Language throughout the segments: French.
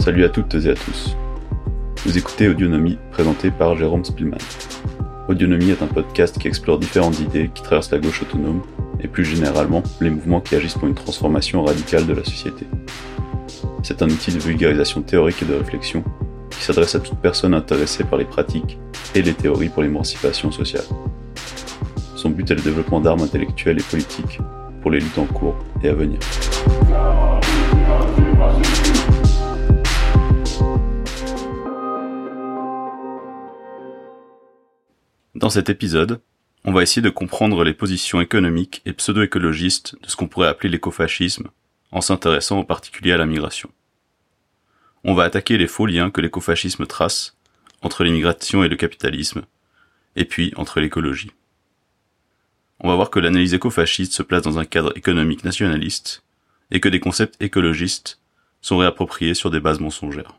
Salut à toutes et à tous. Vous écoutez Audionomie, présenté par Jérôme Spielmann. Audionomie est un podcast qui explore différentes idées qui traversent la gauche autonome et plus généralement les mouvements qui agissent pour une transformation radicale de la société. C'est un outil de vulgarisation théorique et de réflexion qui s'adresse à toute personne intéressée par les pratiques et les théories pour l'émancipation sociale. Son but est le développement d'armes intellectuelles et politiques pour les luttes en cours et à venir. Dans cet épisode, on va essayer de comprendre les positions économiques et pseudo-écologistes de ce qu'on pourrait appeler l'écofascisme, en s'intéressant en particulier à la migration. On va attaquer les faux liens que l'écofascisme trace entre l'immigration et le capitalisme, et puis entre l'écologie. On va voir que l'analyse écofasciste se place dans un cadre économique nationaliste, et que des concepts écologistes sont réappropriés sur des bases mensongères.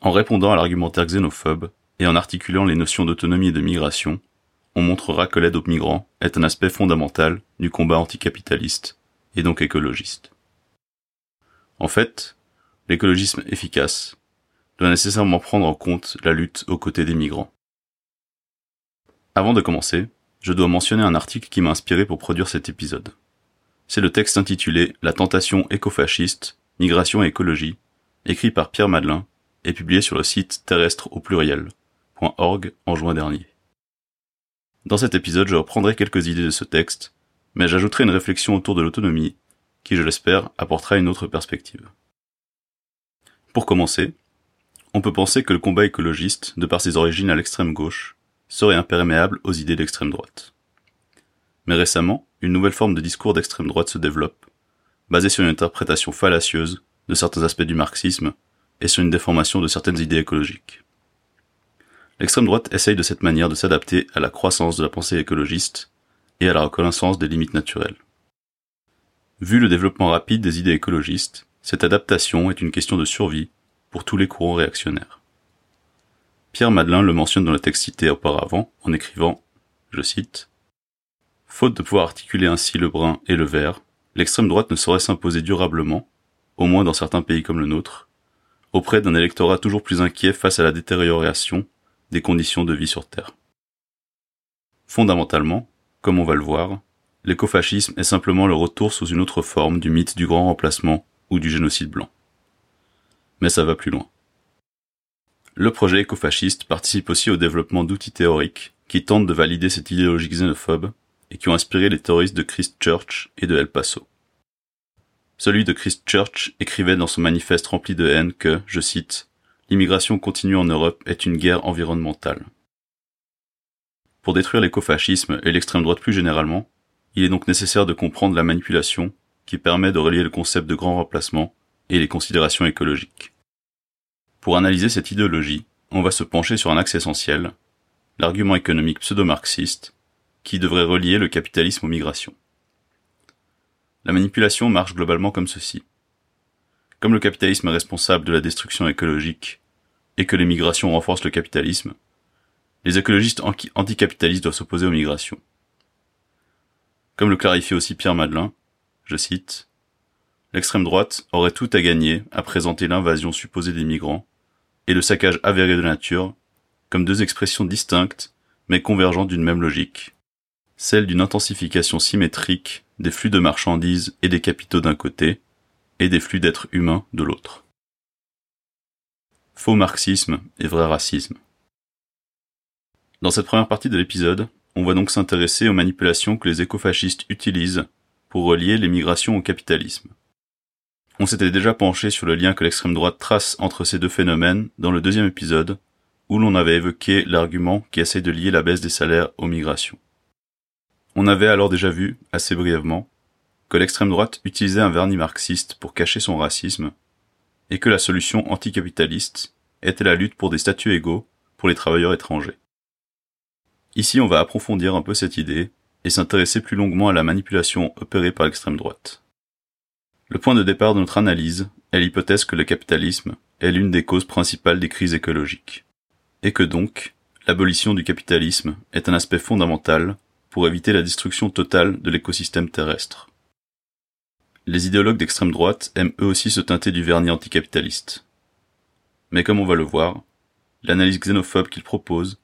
En répondant à l'argumentaire xénophobe, et en articulant les notions d'autonomie et de migration, on montrera que l'aide aux migrants est un aspect fondamental du combat anticapitaliste et donc écologiste. En fait, l'écologisme efficace doit nécessairement prendre en compte la lutte aux côtés des migrants. Avant de commencer, je dois mentionner un article qui m'a inspiré pour produire cet épisode. C'est le texte intitulé La tentation écofasciste, migration et écologie, écrit par Pierre Madelin et publié sur le site terrestre au en juin dernier. Dans cet épisode, je reprendrai quelques idées de ce texte, mais j'ajouterai une réflexion autour de l'autonomie, qui, je l'espère, apportera une autre perspective. Pour commencer, on peut penser que le combat écologiste, de par ses origines à l'extrême gauche, serait imperméable aux idées d'extrême droite. Mais récemment, une nouvelle forme de discours d'extrême droite se développe, basée sur une interprétation fallacieuse de certains aspects du marxisme et sur une déformation de certaines idées écologiques. L'extrême droite essaye de cette manière de s'adapter à la croissance de la pensée écologiste et à la reconnaissance des limites naturelles. Vu le développement rapide des idées écologistes, cette adaptation est une question de survie pour tous les courants réactionnaires. Pierre Madelin le mentionne dans le texte cité auparavant en écrivant, je cite, Faute de pouvoir articuler ainsi le brun et le vert, l'extrême droite ne saurait s'imposer durablement, au moins dans certains pays comme le nôtre, auprès d'un électorat toujours plus inquiet face à la détérioration des conditions de vie sur Terre. Fondamentalement, comme on va le voir, l'écofascisme est simplement le retour sous une autre forme du mythe du grand remplacement ou du génocide blanc. Mais ça va plus loin. Le projet écofasciste participe aussi au développement d'outils théoriques qui tentent de valider cette idéologie xénophobe et qui ont inspiré les terroristes de Christchurch et de El Paso. Celui de Christchurch écrivait dans son manifeste rempli de haine que, je cite, l'immigration continue en Europe est une guerre environnementale. Pour détruire l'écofascisme et l'extrême droite plus généralement, il est donc nécessaire de comprendre la manipulation qui permet de relier le concept de grand remplacement et les considérations écologiques. Pour analyser cette idéologie, on va se pencher sur un axe essentiel, l'argument économique pseudo-marxiste, qui devrait relier le capitalisme aux migrations. La manipulation marche globalement comme ceci. Comme le capitalisme est responsable de la destruction écologique et que les migrations renforcent le capitalisme, les écologistes anticapitalistes doivent s'opposer aux migrations. Comme le clarifie aussi Pierre Madelin, je cite, L'extrême droite aurait tout à gagner à présenter l'invasion supposée des migrants et le saccage avéré de la nature comme deux expressions distinctes mais convergentes d'une même logique, celle d'une intensification symétrique des flux de marchandises et des capitaux d'un côté, et des flux d'êtres humains de l'autre. Faux marxisme et vrai racisme. Dans cette première partie de l'épisode, on va donc s'intéresser aux manipulations que les écofascistes utilisent pour relier les migrations au capitalisme. On s'était déjà penché sur le lien que l'extrême droite trace entre ces deux phénomènes dans le deuxième épisode, où l'on avait évoqué l'argument qui essaie de lier la baisse des salaires aux migrations. On avait alors déjà vu, assez brièvement, que l'extrême droite utilisait un vernis marxiste pour cacher son racisme, et que la solution anticapitaliste était la lutte pour des statuts égaux pour les travailleurs étrangers. Ici, on va approfondir un peu cette idée et s'intéresser plus longuement à la manipulation opérée par l'extrême droite. Le point de départ de notre analyse est l'hypothèse que le capitalisme est l'une des causes principales des crises écologiques, et que donc, l'abolition du capitalisme est un aspect fondamental pour éviter la destruction totale de l'écosystème terrestre. Les idéologues d'extrême droite aiment eux aussi se teinter du vernis anticapitaliste. Mais comme on va le voir, l'analyse xénophobe qu'ils proposent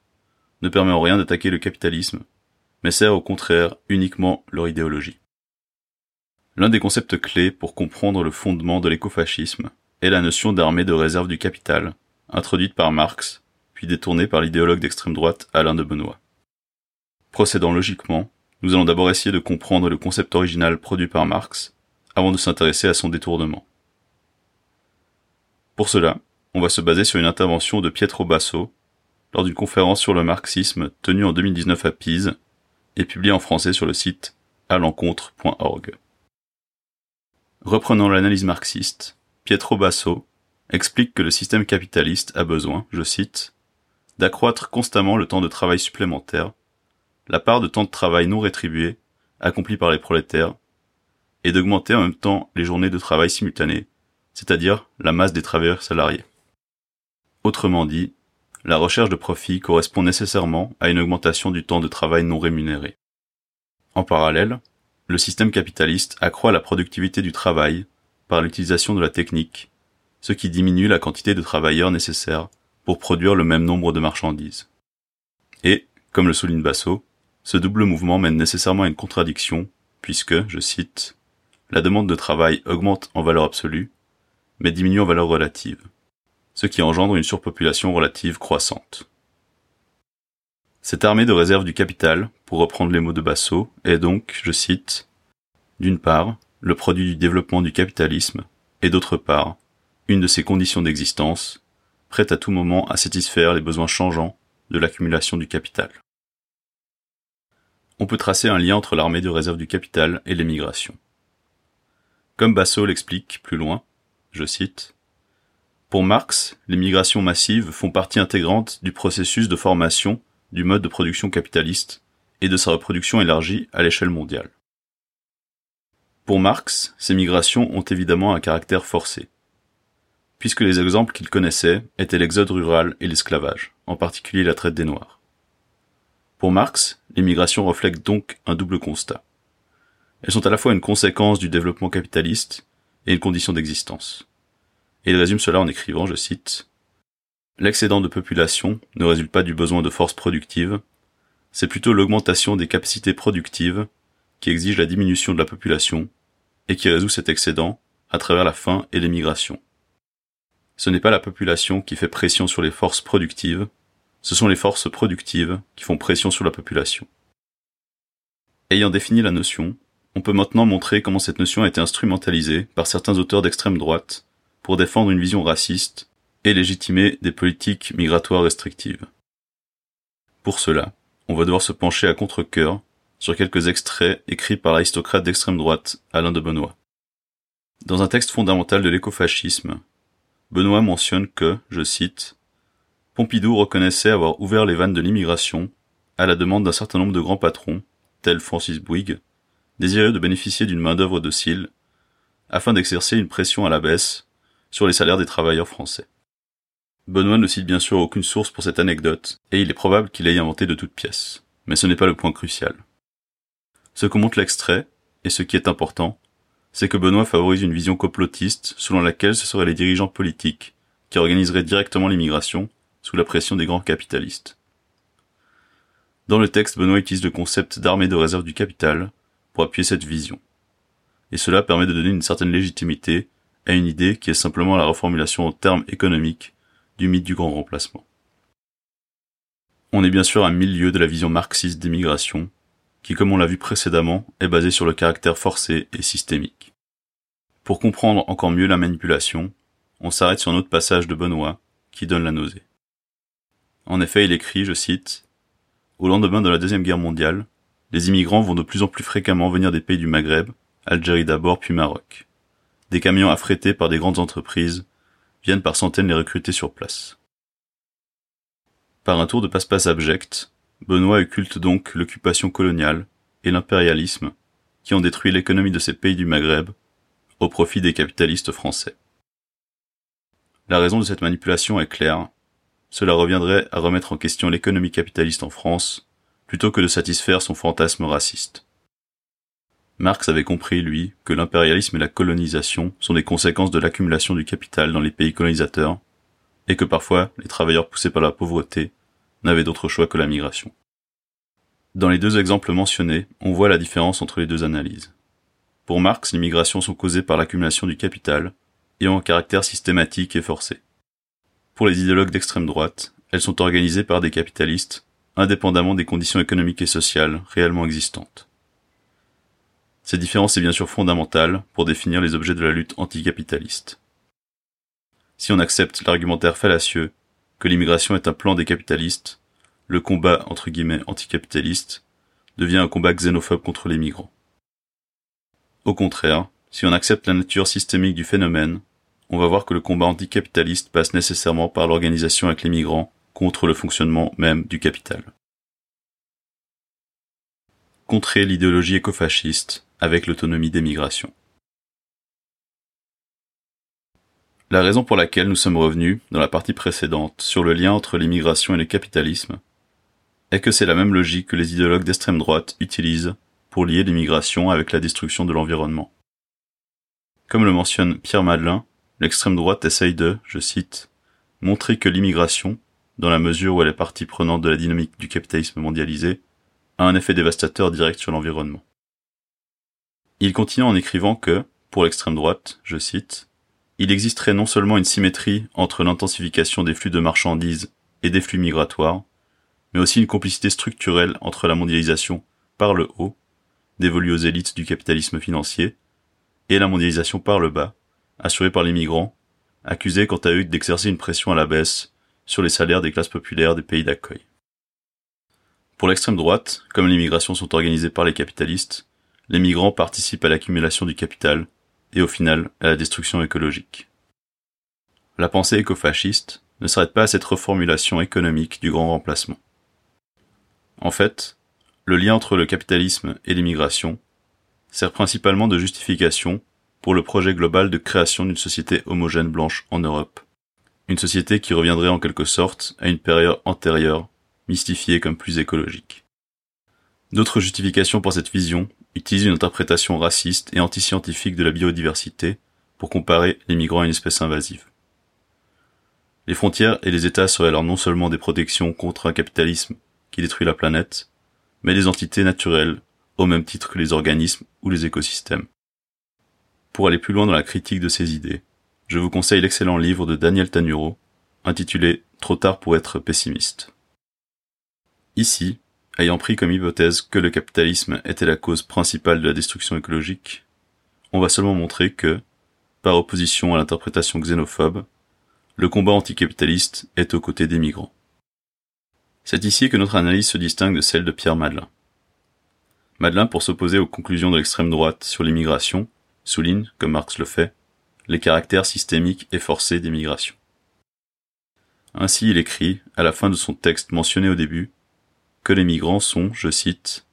ne permet en rien d'attaquer le capitalisme, mais sert au contraire uniquement leur idéologie. L'un des concepts clés pour comprendre le fondement de l'écofascisme est la notion d'armée de réserve du capital, introduite par Marx, puis détournée par l'idéologue d'extrême droite Alain de Benoît. Procédant logiquement, nous allons d'abord essayer de comprendre le concept original produit par Marx, avant de s'intéresser à son détournement. Pour cela, on va se baser sur une intervention de Pietro Basso lors d'une conférence sur le marxisme tenue en 2019 à Pise et publiée en français sur le site alencontre.org. Reprenant l'analyse marxiste, Pietro Basso explique que le système capitaliste a besoin, je cite, d'accroître constamment le temps de travail supplémentaire, la part de temps de travail non rétribué accompli par les prolétaires, et d'augmenter en même temps les journées de travail simultanées, c'est-à-dire la masse des travailleurs salariés. Autrement dit, la recherche de profit correspond nécessairement à une augmentation du temps de travail non rémunéré. En parallèle, le système capitaliste accroît la productivité du travail par l'utilisation de la technique, ce qui diminue la quantité de travailleurs nécessaires pour produire le même nombre de marchandises. Et, comme le souligne Basso, ce double mouvement mène nécessairement à une contradiction, puisque, je cite, la demande de travail augmente en valeur absolue, mais diminue en valeur relative, ce qui engendre une surpopulation relative croissante. Cette armée de réserve du capital, pour reprendre les mots de Basso, est donc, je cite, d'une part, le produit du développement du capitalisme, et d'autre part, une de ses conditions d'existence, prête à tout moment à satisfaire les besoins changeants de l'accumulation du capital. On peut tracer un lien entre l'armée de réserve du capital et l'émigration. Comme Basso l'explique plus loin, je cite, Pour Marx, les migrations massives font partie intégrante du processus de formation du mode de production capitaliste et de sa reproduction élargie à l'échelle mondiale. Pour Marx, ces migrations ont évidemment un caractère forcé, puisque les exemples qu'il connaissait étaient l'exode rural et l'esclavage, en particulier la traite des Noirs. Pour Marx, les migrations reflètent donc un double constat. Elles sont à la fois une conséquence du développement capitaliste et une condition d'existence. Et il résume cela en écrivant, je cite, L'excédent de population ne résulte pas du besoin de force productive, c'est plutôt l'augmentation des capacités productives qui exige la diminution de la population et qui résout cet excédent à travers la faim et l'émigration. Ce n'est pas la population qui fait pression sur les forces productives, ce sont les forces productives qui font pression sur la population. Ayant défini la notion, on peut maintenant montrer comment cette notion a été instrumentalisée par certains auteurs d'extrême droite pour défendre une vision raciste et légitimer des politiques migratoires restrictives. Pour cela, on va devoir se pencher à contre-cœur sur quelques extraits écrits par l'aristocrate d'extrême droite Alain de Benoît. Dans un texte fondamental de l'écofascisme, Benoît mentionne que, je cite, Pompidou reconnaissait avoir ouvert les vannes de l'immigration à la demande d'un certain nombre de grands patrons, tels Francis Bouygues, désireux de bénéficier d'une main-d'œuvre docile, afin d'exercer une pression à la baisse sur les salaires des travailleurs français. Benoît ne cite bien sûr aucune source pour cette anecdote, et il est probable qu'il ait inventé de toutes pièces. Mais ce n'est pas le point crucial. Ce que montre l'extrait, et ce qui est important, c'est que Benoît favorise une vision complotiste selon laquelle ce seraient les dirigeants politiques qui organiseraient directement l'immigration sous la pression des grands capitalistes. Dans le texte, Benoît utilise le concept d'armée de réserve du capital pour appuyer cette vision. Et cela permet de donner une certaine légitimité à une idée qui est simplement la reformulation en termes économiques du du grand remplacement. On est bien sûr à mille lieues de la vision marxiste des migrations, qui, comme on l'a vu précédemment, est basée sur le caractère forcé et systémique. Pour comprendre encore mieux la manipulation, on s'arrête sur un autre passage de Benoît, qui donne la nausée. En effet, il écrit, je cite, Au lendemain de la Deuxième Guerre mondiale, les immigrants vont de plus en plus fréquemment venir des pays du Maghreb, Algérie d'abord puis Maroc. Des camions affrétés par des grandes entreprises viennent par centaines les recruter sur place. Par un tour de passe-passe abject, Benoît occulte donc l'occupation coloniale et l'impérialisme qui ont détruit l'économie de ces pays du Maghreb au profit des capitalistes français. La raison de cette manipulation est claire, cela reviendrait à remettre en question l'économie capitaliste en France, plutôt que de satisfaire son fantasme raciste. Marx avait compris, lui, que l'impérialisme et la colonisation sont des conséquences de l'accumulation du capital dans les pays colonisateurs, et que parfois les travailleurs poussés par la pauvreté n'avaient d'autre choix que la migration. Dans les deux exemples mentionnés, on voit la différence entre les deux analyses. Pour Marx, les migrations sont causées par l'accumulation du capital et ont un caractère systématique et forcé. Pour les idéologues d'extrême droite, elles sont organisées par des capitalistes, indépendamment des conditions économiques et sociales réellement existantes. Cette différence est bien sûr fondamentale pour définir les objets de la lutte anticapitaliste. Si on accepte l'argumentaire fallacieux que l'immigration est un plan des capitalistes, le combat entre guillemets anticapitaliste devient un combat xénophobe contre les migrants. Au contraire, si on accepte la nature systémique du phénomène, on va voir que le combat anticapitaliste passe nécessairement par l'organisation avec les migrants contre le fonctionnement même du capital. Contrer l'idéologie écofasciste avec l'autonomie des migrations. La raison pour laquelle nous sommes revenus, dans la partie précédente, sur le lien entre l'immigration et le capitalisme, est que c'est la même logique que les idéologues d'extrême droite utilisent pour lier l'immigration avec la destruction de l'environnement. Comme le mentionne Pierre Madelin, l'extrême droite essaye de, je cite, montrer que l'immigration, dans la mesure où elle est partie prenante de la dynamique du capitalisme mondialisé, a un effet dévastateur direct sur l'environnement. Il continue en écrivant que, pour l'extrême droite, je cite, il existerait non seulement une symétrie entre l'intensification des flux de marchandises et des flux migratoires, mais aussi une complicité structurelle entre la mondialisation par le haut, dévolue aux élites du capitalisme financier, et la mondialisation par le bas, assurée par les migrants, accusés quant à eux d'exercer une pression à la baisse sur les salaires des classes populaires des pays d'accueil. Pour l'extrême droite, comme les migrations sont organisées par les capitalistes, les migrants participent à l'accumulation du capital et au final à la destruction écologique. La pensée écofasciste ne s'arrête pas à cette reformulation économique du grand remplacement. En fait, le lien entre le capitalisme et l'immigration sert principalement de justification pour le projet global de création d'une société homogène blanche en Europe, une société qui reviendrait en quelque sorte à une période antérieure, mystifiée comme plus écologique. D'autres justifications pour cette vision utilisent une interprétation raciste et antiscientifique de la biodiversité pour comparer les migrants à une espèce invasive. Les frontières et les États seraient alors non seulement des protections contre un capitalisme qui détruit la planète, mais des entités naturelles au même titre que les organismes ou les écosystèmes. Pour aller plus loin dans la critique de ces idées, je vous conseille l'excellent livre de Daniel Tanuro, intitulé Trop tard pour être pessimiste. Ici, ayant pris comme hypothèse que le capitalisme était la cause principale de la destruction écologique, on va seulement montrer que, par opposition à l'interprétation xénophobe, le combat anticapitaliste est aux côtés des migrants. C'est ici que notre analyse se distingue de celle de Pierre Madelin. Madelin, pour s'opposer aux conclusions de l'extrême droite sur l'immigration, souligne, comme Marx le fait, les caractères systémiques et forcés des migrations. Ainsi il écrit, à la fin de son texte mentionné au début, que les migrants sont, je cite,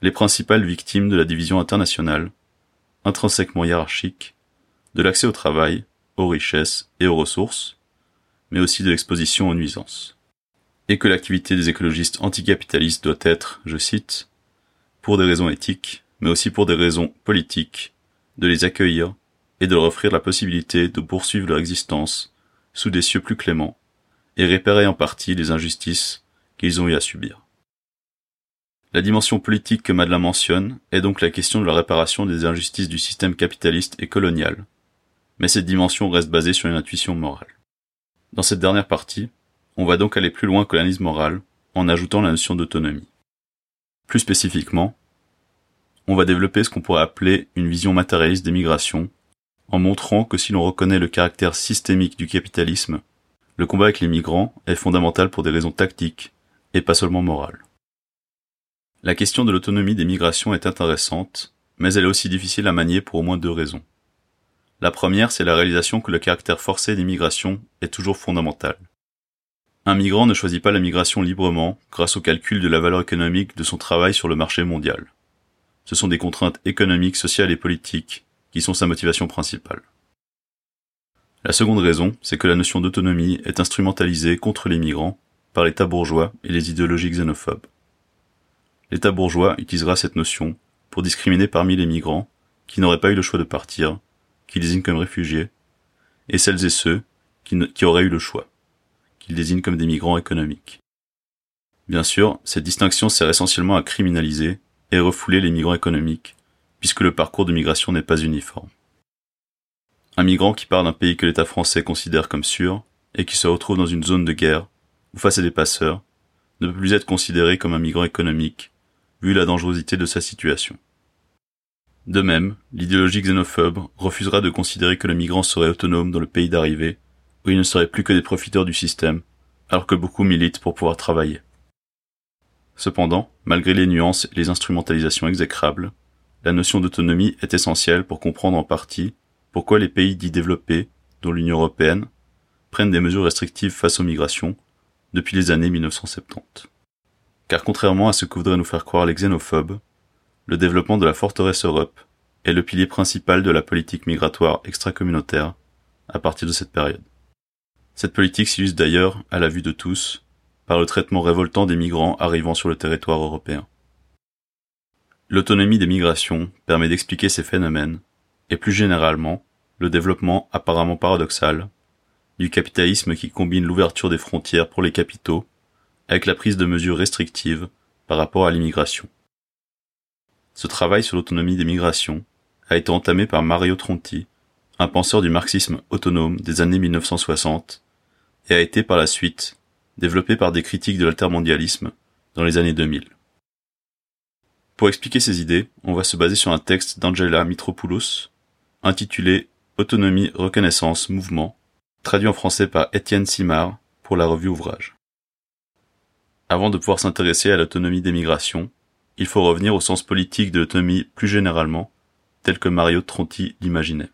les principales victimes de la division internationale, intrinsèquement hiérarchique, de l'accès au travail, aux richesses et aux ressources, mais aussi de l'exposition aux nuisances. Et que l'activité des écologistes anticapitalistes doit être, je cite, pour des raisons éthiques, mais aussi pour des raisons politiques, de les accueillir et de leur offrir la possibilité de poursuivre leur existence sous des cieux plus cléments et réparer en partie les injustices qu'ils ont eu à subir. La dimension politique que Madeleine mentionne est donc la question de la réparation des injustices du système capitaliste et colonial, mais cette dimension reste basée sur une intuition morale. Dans cette dernière partie, on va donc aller plus loin que l'analyse morale en ajoutant la notion d'autonomie. Plus spécifiquement, on va développer ce qu'on pourrait appeler une vision matérialiste des migrations, en montrant que si l'on reconnaît le caractère systémique du capitalisme, le combat avec les migrants est fondamental pour des raisons tactiques et pas seulement morales. La question de l'autonomie des migrations est intéressante, mais elle est aussi difficile à manier pour au moins deux raisons. La première, c'est la réalisation que le caractère forcé des migrations est toujours fondamental. Un migrant ne choisit pas la migration librement grâce au calcul de la valeur économique de son travail sur le marché mondial. Ce sont des contraintes économiques, sociales et politiques qui sont sa motivation principale. La seconde raison, c'est que la notion d'autonomie est instrumentalisée contre les migrants par l'État bourgeois et les idéologies xénophobes. L'État bourgeois utilisera cette notion pour discriminer parmi les migrants qui n'auraient pas eu le choix de partir, qu'il désigne comme réfugiés, et celles et ceux qui, auraient eu le choix, qu'il désigne comme des migrants économiques. Bien sûr, cette distinction sert essentiellement à criminaliser et refouler les migrants économiques, puisque le parcours de migration n'est pas uniforme. Un migrant qui part d'un pays que l'État français considère comme sûr et qui se retrouve dans une zone de guerre ou face à des passeurs ne peut plus être considéré comme un migrant économique vu la dangerosité de sa situation. De même, l'idéologie xénophobe refusera de considérer que le migrant serait autonome dans le pays d'arrivée, où il ne serait plus que des profiteurs du système, alors que beaucoup militent pour pouvoir travailler. Cependant, malgré les nuances et les instrumentalisations exécrables, la notion d'autonomie est essentielle pour comprendre en partie pourquoi les pays dits développés, dont l'Union européenne, prennent des mesures restrictives face aux migrations depuis les années 1970. Car contrairement à ce que voudraient nous faire croire les xénophobes, le développement de la forteresse Europe est le pilier principal de la politique migratoire extracommunautaire à partir de cette période. Cette politique s'illustre d'ailleurs, à la vue de tous, par le traitement révoltant des migrants arrivant sur le territoire européen. L'autonomie des migrations permet d'expliquer ces phénomènes et plus généralement le développement apparemment paradoxal du capitalisme qui combine l'ouverture des frontières pour les capitaux avec la prise de mesures restrictives par rapport à l'immigration. Ce travail sur l'autonomie des migrations a été entamé par Mario Tronti, un penseur du marxisme autonome des années 1960, et a été par la suite développé par des critiques de l'altermondialisme dans les années 2000. Pour expliquer ces idées, on va se baser sur un texte d'Angela Mitropoulos, intitulé Autonomie, reconnaissance, mouvement, traduit en français par Étienne Simard pour la revue Ouvrage. Avant de pouvoir s'intéresser à l'autonomie des migrations, il faut revenir au sens politique de l'autonomie plus généralement, tel que Mario Tronti l'imaginait.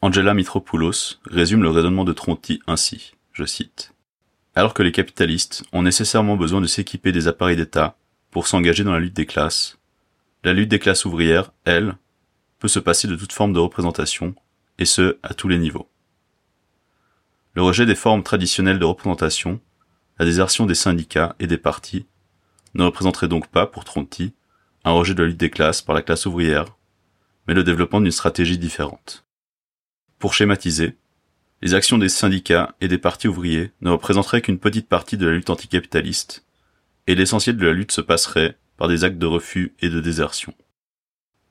Angela Mitropoulos résume le raisonnement de Tronti ainsi, je cite. Alors que les capitalistes ont nécessairement besoin de s'équiper des appareils d'État pour s'engager dans la lutte des classes, la lutte des classes ouvrières, elle, peut se passer de toute forme de représentation, et ce, à tous les niveaux. Le rejet des formes traditionnelles de représentation, la désertion des syndicats et des partis, ne représenterait donc pas, pour Tronti, un rejet de la lutte des classes par la classe ouvrière, mais le développement d'une stratégie différente. Pour schématiser, les actions des syndicats et des partis ouvriers ne représenteraient qu'une petite partie de la lutte anticapitaliste, et l'essentiel de la lutte se passerait par des actes de refus et de désertion.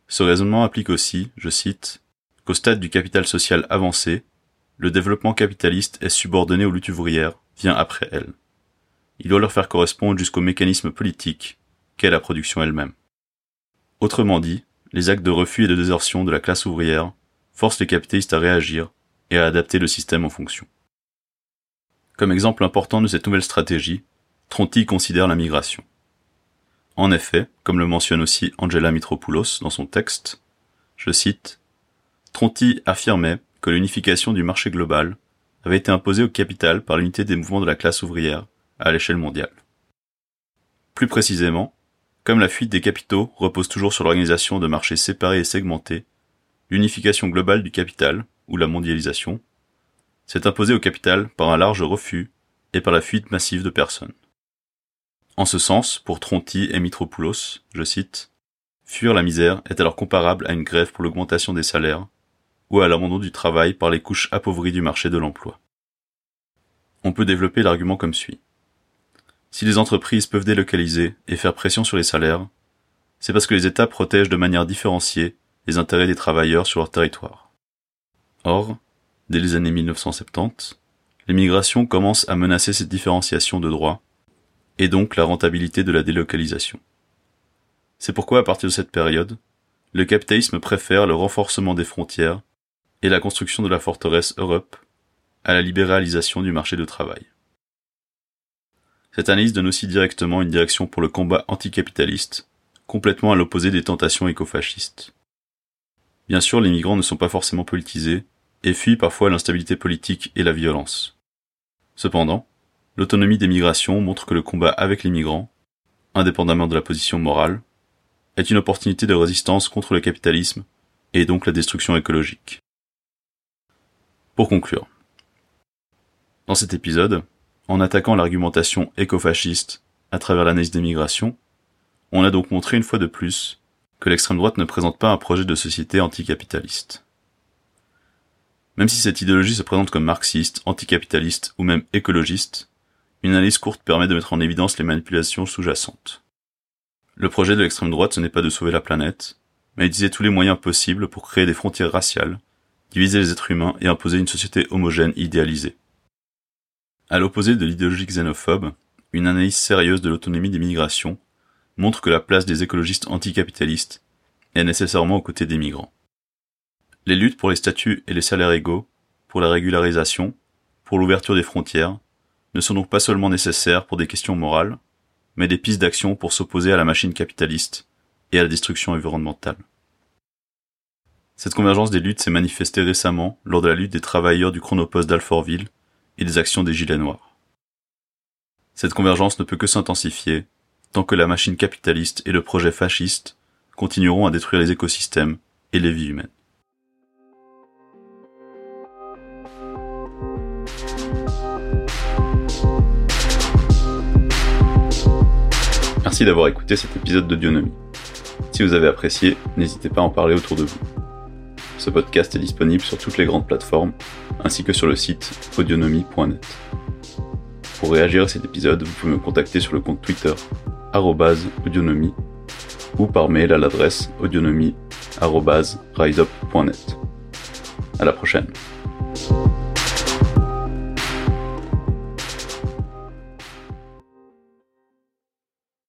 Ce raisonnement applique aussi, je cite, qu'au stade du capital social avancé, le développement capitaliste est subordonné aux luttes ouvrières, vient après elles. Il doit leur faire correspondre jusqu'au mécanisme politique qu'est la production elle-même. Autrement dit, les actes de refus et de désertion de la classe ouvrière forcent les capitalistes à réagir et à adapter le système en fonction. Comme exemple important de cette nouvelle stratégie, Tronti considère la migration. En effet, comme le mentionne aussi Angela Mitropoulos dans son texte, je cite, Tronti affirmait que l'unification du marché global avait été imposée au capital par l'unité des mouvements de la classe ouvrière à l'échelle mondiale. Plus précisément, comme la fuite des capitaux repose toujours sur l'organisation de marchés séparés et segmentés, l'unification globale du capital, ou la mondialisation, s'est imposée au capital par un large refus et par la fuite massive de personnes. En ce sens, pour Tronti et Mitropoulos, je cite, Fuir la misère est alors comparable à une grève pour l'augmentation des salaires ou à l'abandon du travail par les couches appauvries du marché de l'emploi. On peut développer l'argument comme suit. Si les entreprises peuvent délocaliser et faire pression sur les salaires, c'est parce que les États protègent de manière différenciée les intérêts des travailleurs sur leur territoire. Or, dès les années 1970, les migrations commencent à menacer cette différenciation de droits et donc la rentabilité de la délocalisation. C'est pourquoi à partir de cette période, le capitalisme préfère le renforcement des frontières et la construction de la forteresse Europe à la libéralisation du marché de travail. Cette analyse donne aussi directement une direction pour le combat anticapitaliste, complètement à l'opposé des tentations écofascistes. Bien sûr, les migrants ne sont pas forcément politisés et fuient parfois l'instabilité politique et la violence. Cependant, L'autonomie des migrations montre que le combat avec les migrants, indépendamment de la position morale, est une opportunité de résistance contre le capitalisme et donc la destruction écologique. Pour conclure, dans cet épisode, en attaquant l'argumentation écofasciste à travers l'analyse des migrations, on a donc montré une fois de plus que l'extrême droite ne présente pas un projet de société anticapitaliste. Même si cette idéologie se présente comme marxiste, anticapitaliste ou même écologiste, une analyse courte permet de mettre en évidence les manipulations sous-jacentes. Le projet de l'extrême droite ce n'est pas de sauver la planète, mais d'utiliser tous les moyens possibles pour créer des frontières raciales, diviser les êtres humains et imposer une société homogène idéalisée. À l'opposé de l'idéologie xénophobe, une analyse sérieuse de l'autonomie des migrations montre que la place des écologistes anticapitalistes est nécessairement aux côtés des migrants. Les luttes pour les statuts et les salaires égaux, pour la régularisation, pour l'ouverture des frontières, ne sont donc pas seulement nécessaires pour des questions morales, mais des pistes d'action pour s'opposer à la machine capitaliste et à la destruction environnementale. Cette convergence des luttes s'est manifestée récemment lors de la lutte des travailleurs du chronopost d'Alfortville et des actions des Gilets noirs. Cette convergence ne peut que s'intensifier tant que la machine capitaliste et le projet fasciste continueront à détruire les écosystèmes et les vies humaines. Merci d'avoir écouté cet épisode d'Audionomie. Si vous avez apprécié, n'hésitez pas à en parler autour de vous. Ce podcast est disponible sur toutes les grandes plateformes, ainsi que sur le site audionomie.net. Pour réagir à cet épisode, vous pouvez me contacter sur le compte Twitter audionomie ou par mail à l'adresse audionomie.riseup.net. À la prochaine.